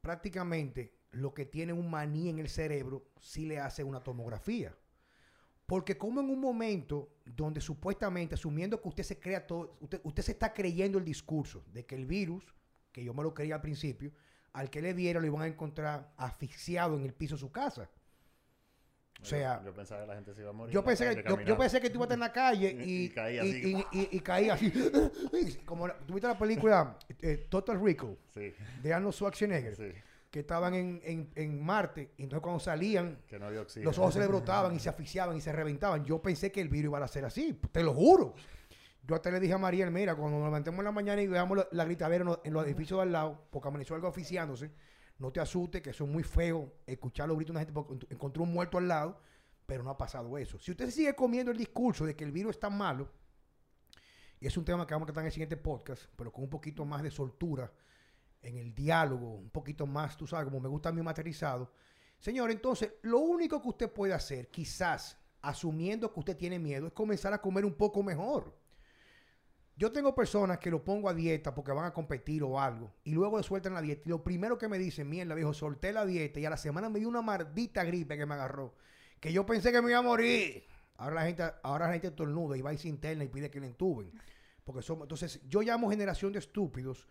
prácticamente lo que tiene un maní en el cerebro si le hace una tomografía. Porque como en un momento donde supuestamente, asumiendo que usted se crea todo, usted, usted se está creyendo el discurso de que el virus, que yo me lo creía al principio, al que le diera lo iban a encontrar asfixiado en el piso de su casa. O sea, yo, pensaba que la gente se iba a morir. Yo pensé, que, yo, pensé que tú ibas a estar en la calle y, y, caía así. Y, caía así. Como tuviste la película eh, Total sí. de Arnold Schwarzenegger. Sí. Que estaban en, en, en, Marte y entonces cuando salían, que no los ojos se le brotaban y se asfixiaban y se reventaban. Yo pensé que el virus iba a ser así, te lo juro. Yo hasta le dije a Mariel, mira, cuando nos levantemos en la mañana y veamos la, la gritadera en los, edificios de al lado, porque amaneció algo oficiándose, no te asustes, que eso es muy feo escuchar los gritos de una gente porque encontró un muerto al lado, pero no ha pasado eso. Si usted sigue comiendo el discurso de que el virus es tan malo, y es un tema que vamos a tratar en el siguiente podcast, pero con un poquito más de soltura en el diálogo, un poquito más, tú sabes, como me gusta a mí materializado. Señor, entonces, lo único que usted puede hacer, quizás asumiendo que usted tiene miedo, es comenzar a comer un poco mejor. Yo tengo personas que lo pongo a dieta porque van a competir o algo y luego le sueltan la dieta y lo primero que me dicen, mierda, dijo, solté la dieta y a la semana me dio una maldita gripe que me agarró, que yo pensé que me iba a morir. Ahora la gente, ahora la gente tornuda y va y se interna y pide que le entuben. Porque somos, entonces, yo llamo generación de estúpidos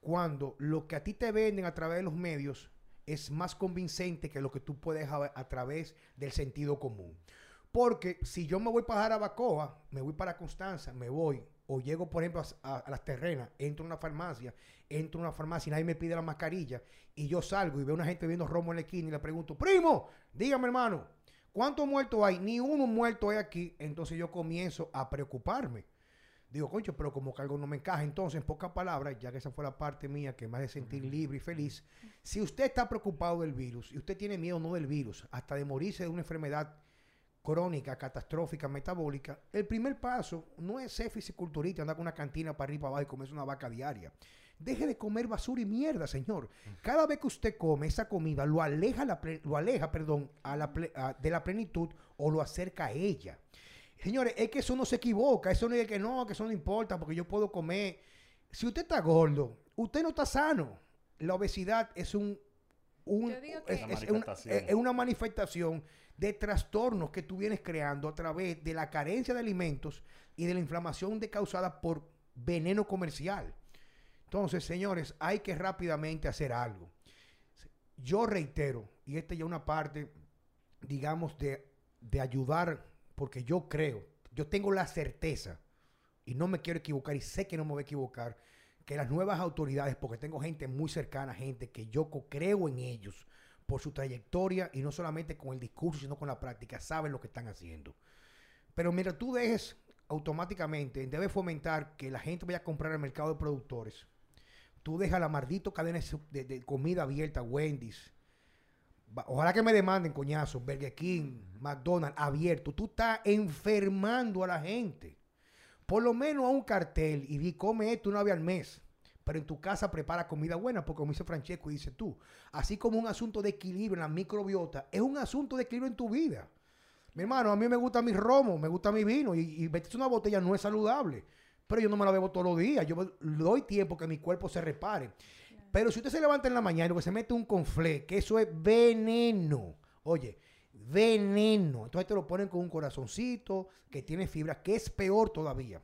cuando lo que a ti te venden a través de los medios es más convincente que lo que tú puedes a, a través del sentido común. Porque si yo me voy para Jarabacoa, me voy para Constanza, me voy o llego, por ejemplo, a, las terrenas, entro a una farmacia, entro a una farmacia y nadie me pide la mascarilla, y yo salgo y veo a una gente viendo romo en la esquina y le pregunto, primo, dígame hermano, ¿cuántos muertos hay? Ni uno muerto hay aquí. Entonces yo comienzo a preocuparme. Digo, concho, pero como que algo no me encaja. Entonces, en pocas palabras, ya que esa fue la parte mía que me hace sentir libre y feliz, si usted está preocupado del virus y usted tiene miedo no del virus, hasta de morirse de una enfermedad crónica, catastrófica, metabólica, el primer paso no es ser fisiculturista, andar con una cantina para arriba y para abajo y comerse una vaca diaria. Deje de comer basura y mierda, señor. Cada vez que usted come esa comida, lo aleja, la ple- lo aleja perdón, a la ple- a- de la plenitud o lo acerca a ella. Señores, es que eso no se equivoca. Eso no es que no, que eso no importa porque yo puedo comer. Si usted está gordo, usted no está sano. La obesidad es un, un- Yo digo que- es, Una es una, manifestación. es una manifestación de trastornos que tú vienes creando a través de la carencia de alimentos y de la inflamación de causada por veneno comercial. Entonces, señores, hay que rápidamente hacer algo. Yo reitero, y esta ya una parte, digamos, de, de ayudar, porque yo creo, yo tengo la certeza, y no me quiero equivocar, y sé que no me voy a equivocar, que las nuevas autoridades, porque tengo gente muy cercana, gente que yo creo en ellos, por su trayectoria, y no solamente con el discurso, sino con la práctica, saben lo que están haciendo. Pero mira, tú dejes automáticamente, debes fomentar que la gente vaya a comprar al mercado de productores. Tú dejas la maldito cadena de comida abierta, Wendy's. Ojalá que me demanden, coñazo, Burger King, McDonald's, abierto. Tú estás enfermando a la gente. Por lo menos a un cartel y di, come esto una vez al mes. Pero en tu casa prepara comida buena, porque como dice Francesco y dice tú, así como un asunto de equilibrio en la microbiota, es un asunto de equilibrio en tu vida. Mi hermano, a mí me gusta mi romo, me gusta mi vino y, y meterse una botella no es saludable. Pero yo no me la bebo todos los días. Yo doy tiempo que mi cuerpo se repare. Pero si usted se levanta en la mañana y lo que se mete un conflé, que eso es veneno. Oye, veneno. Entonces te lo ponen con un corazoncito que tiene fibra, que es peor todavía.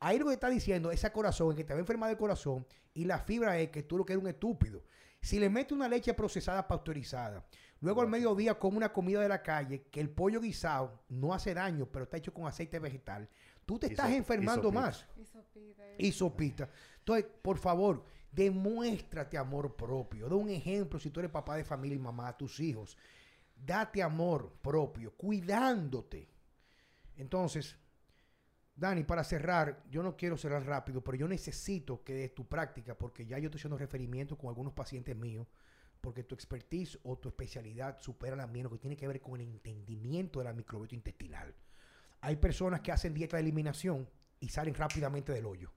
Ahí lo que está diciendo, ese corazón, que te va a enfermar del corazón y la fibra es que tú lo que eres un estúpido. Si le metes una leche procesada pasteurizada, luego al mediodía come una comida de la calle, que el pollo guisado no hace daño, pero está hecho con aceite vegetal, tú te estás enfermando más Y sopita, y sopita. Entonces, por favor, demuéstrate amor propio. Da un ejemplo si tú eres papá de familia y mamá a tus hijos. Date amor propio, cuidándote. Entonces, Dani, para cerrar, yo no quiero cerrar rápido, pero yo necesito que de tu práctica, porque ya yo estoy haciendo referimiento con algunos pacientes míos, porque tu expertise o tu especialidad supera la mía, lo que tiene que ver con el entendimiento de la microbiota intestinal. Hay personas que hacen dieta de eliminación y salen rápidamente del hoyo.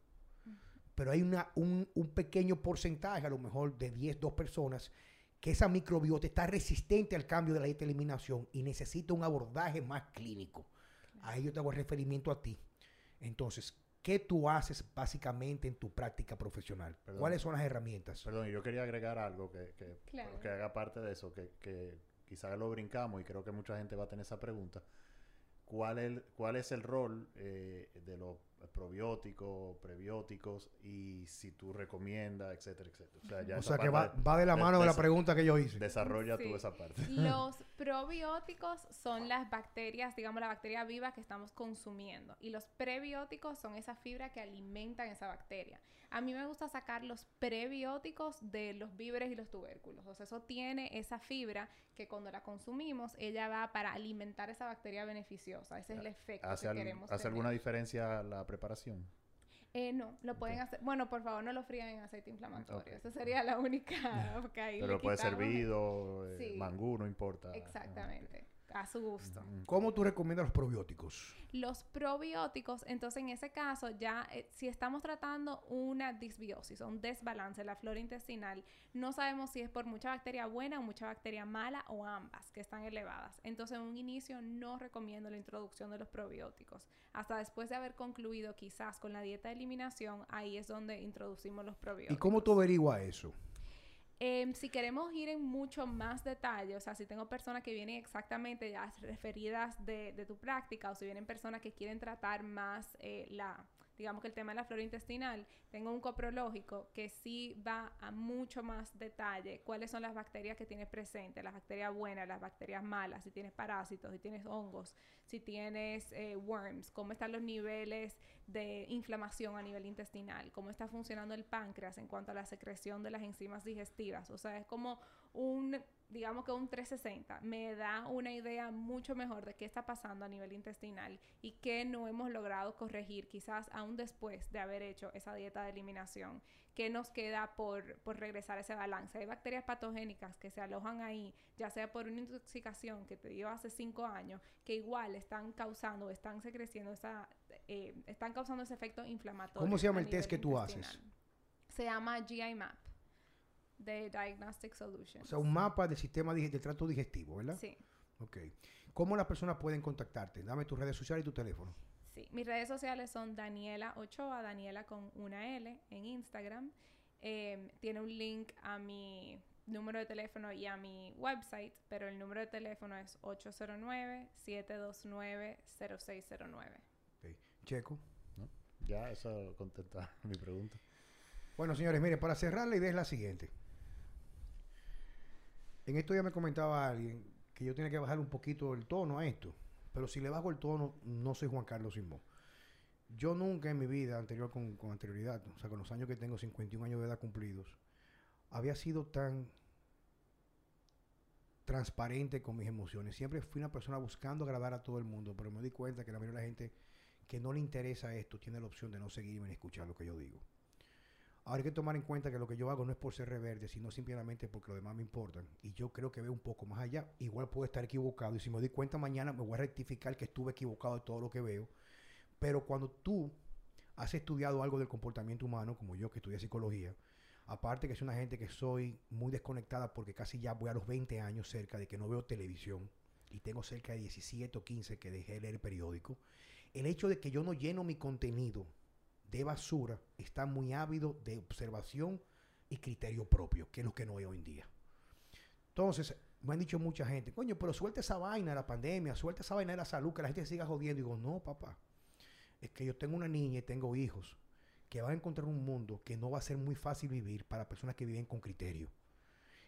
Pero hay una, un, un pequeño porcentaje, a lo mejor de 10, 2 personas, que esa microbiota está resistente al cambio de la dieta de eliminación y necesita un abordaje más clínico. Ahí yo te hago referimiento a ti. Entonces, ¿qué tú haces básicamente en tu práctica profesional? Perdón. ¿Cuáles son las herramientas? Perdón, yo quería agregar algo que, que, Claro. que haga parte de eso, que, que quizás lo brincamos y creo que mucha gente va a tener esa pregunta. ¿Cuál es, cuál es el rol eh, de los probióticos, prebióticos y si tú recomiendas, etcétera, etcétera? O sea, ya o esa sea que va, parte va de la mano de la pregunta que yo hice. Desarrolla Sí. tú esa parte. Los probióticos son las bacterias, digamos la bacteria viva que estamos consumiendo. Y los prebióticos son esa fibra que alimentan esa bacteria. A mí me gusta sacar los prebióticos de los víveres y los tubérculos. O sea, eso tiene esa fibra que cuando la consumimos, ella va para alimentar esa bacteria beneficiosa. Ese es el efecto ¿Hace, que al- queremos ¿hace tener. alguna diferencia la preparación? Eh, no, lo pueden hacer. Bueno, por favor, no lo frían en aceite inflamatorio. Ok. Esa sería la única. le Pero puede ser hervido, eh, Sí. mangú, no importa. Exactamente. A su gusto. ¿Cómo tú recomiendas los probióticos? Los probióticos, entonces en ese caso ya eh, si estamos tratando una disbiosis o un desbalance en la flora intestinal, no sabemos si es por mucha bacteria buena o mucha bacteria mala o ambas que están elevadas. Entonces en un inicio no recomiendo la introducción de los probióticos. Hasta después de haber concluido quizás con la dieta de eliminación, ahí es donde introducimos los probióticos. ¿Y cómo tú averiguas eso? Em, si queremos ir en mucho más detalle, o sea, si tengo personas que vienen exactamente ya referidas de, de tu práctica, o si vienen personas que quieren tratar más eh, la, digamos que el tema de la flora intestinal, tengo un coprológico que sí va a mucho más detalle cuáles son las bacterias que tienes presentes, las bacterias buenas, las bacterias malas, si tienes parásitos, si tienes hongos, si tienes eh, worms, cómo están los niveles de inflamación a nivel intestinal, cómo está funcionando el páncreas en cuanto a la secreción de las enzimas digestivas. O sea, es como un digamos que un 360, me da una idea mucho mejor de qué está pasando a nivel intestinal y qué no hemos logrado corregir quizás aún después de haber hecho esa dieta de eliminación. ¿Qué nos queda por, por regresar a ese balance? Hay bacterias patogénicas que se alojan ahí, ya sea por una intoxicación que te dio hace cinco años, que igual están causando, están secreciendo esa, eh, están causando ese efecto inflamatorio. ¿Cómo se llama el test que tú haces? Se llama GI Map de Diagnostic Solutions. O sea, un mapa del sistema de trato digestivo, ¿verdad? Sí. Ok. ¿Cómo las personas pueden contactarte? Dame tus redes sociales y tu teléfono. Sí, mis redes sociales son Daniela Ochoa, Daniela con una L en Instagram. Eh, tiene un link a mi número de teléfono y a mi website, pero el número de teléfono es 809-729-0609. Ok. Checo. ¿no? Ya, eso contesta mi pregunta. Bueno, señores, mire, para cerrar la idea es la siguiente. En esto ya me comentaba alguien que yo tenía que bajar un poquito el tono a esto. Pero si le bajo el tono, no soy Juan Carlos Simón. Yo nunca en mi vida anterior con, con anterioridad, o sea, con los años que tengo, 51 años de edad cumplidos, había sido tan transparente con mis emociones. Siempre fui una persona buscando agradar a todo el mundo, pero me di cuenta que la mayoría de la gente que no le interesa esto tiene la opción de no seguirme ni escuchar lo que yo digo. Ahora hay que tomar en cuenta que lo que yo hago no es por ser reverde, sino simplemente porque los demás me importan. Y yo creo que veo un poco más allá. Igual puedo estar equivocado. Y si me doy cuenta mañana, me voy a rectificar que estuve equivocado de todo lo que veo. Pero cuando tú has estudiado algo del comportamiento humano, como yo que estudié psicología, aparte que soy una gente que soy muy desconectada porque casi ya voy a los 20 años cerca de que no veo televisión y tengo cerca de 17 o 15 que dejé de leer periódico, el hecho de que yo no lleno mi contenido de basura está muy ávido de observación y criterio propio, que es lo que no hay hoy en día. Entonces, me han dicho mucha gente, coño, pero suelta esa vaina de la pandemia, suelta esa vaina de la salud, que la gente siga jodiendo. Y digo, no, papá, es que yo tengo una niña y tengo hijos que van a encontrar un mundo que no va a ser muy fácil vivir para personas que viven con criterio.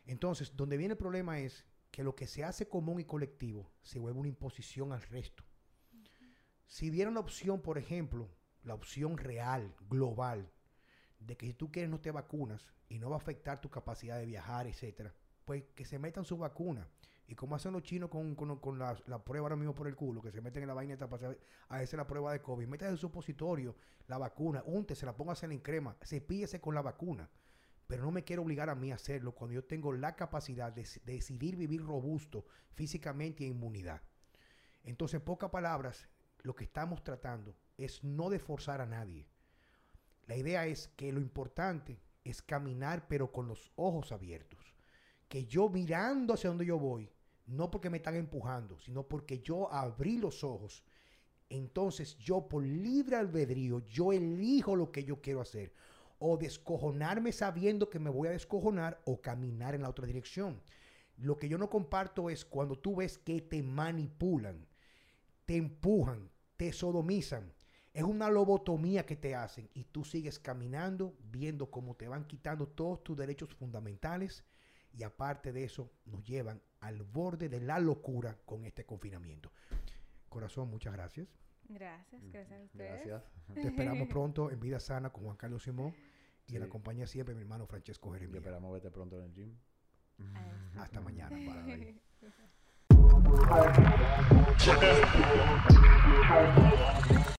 Entonces, donde viene el problema es que lo que se hace común y colectivo se vuelve una imposición al resto. Si dieran la opción, por ejemplo, la opción real, global, de que si tú quieres no te vacunas y no va a afectar tu capacidad de viajar, etcétera, pues que se metan su vacuna. Y como hacen los chinos con, con- la, la prueba ahora mismo por el culo, que se meten en la vaina para a hacer la prueba de COVID, metan el supositorio, la vacuna, úntese, la póngase en crema, cepíllese con la vacuna. Pero no me quiero obligar a mí a hacerlo cuando yo tengo la capacidad de, de decidir vivir robusto físicamente en inmunidad. Entonces, en pocas palabras, lo que estamos tratando es no de forzar a nadie. La idea es que lo importante es caminar pero con los ojos abiertos. Que yo mirando hacia donde yo voy, no porque me están empujando, sino porque yo abrí los ojos. Entonces yo por libre albedrío, yo elijo lo que yo quiero hacer. O descojonarme sabiendo que me voy a descojonar o caminar en la otra dirección. Lo que yo no comparto es cuando tú ves que te manipulan, te empujan, te sodomizan. Es una lobotomía que te hacen y tú sigues caminando viendo cómo te van quitando todos tus derechos fundamentales y aparte de eso nos llevan al borde de la locura con este confinamiento. Corazón, muchas gracias. Gracias, gracias a ustedes. Gracias. Te esperamos pronto en Vida Sana con Juan Carlos Simón y en la compañía siempre mi hermano Francesco Jeremías. esperamos verte pronto en el gym. Hasta mañana. Bye.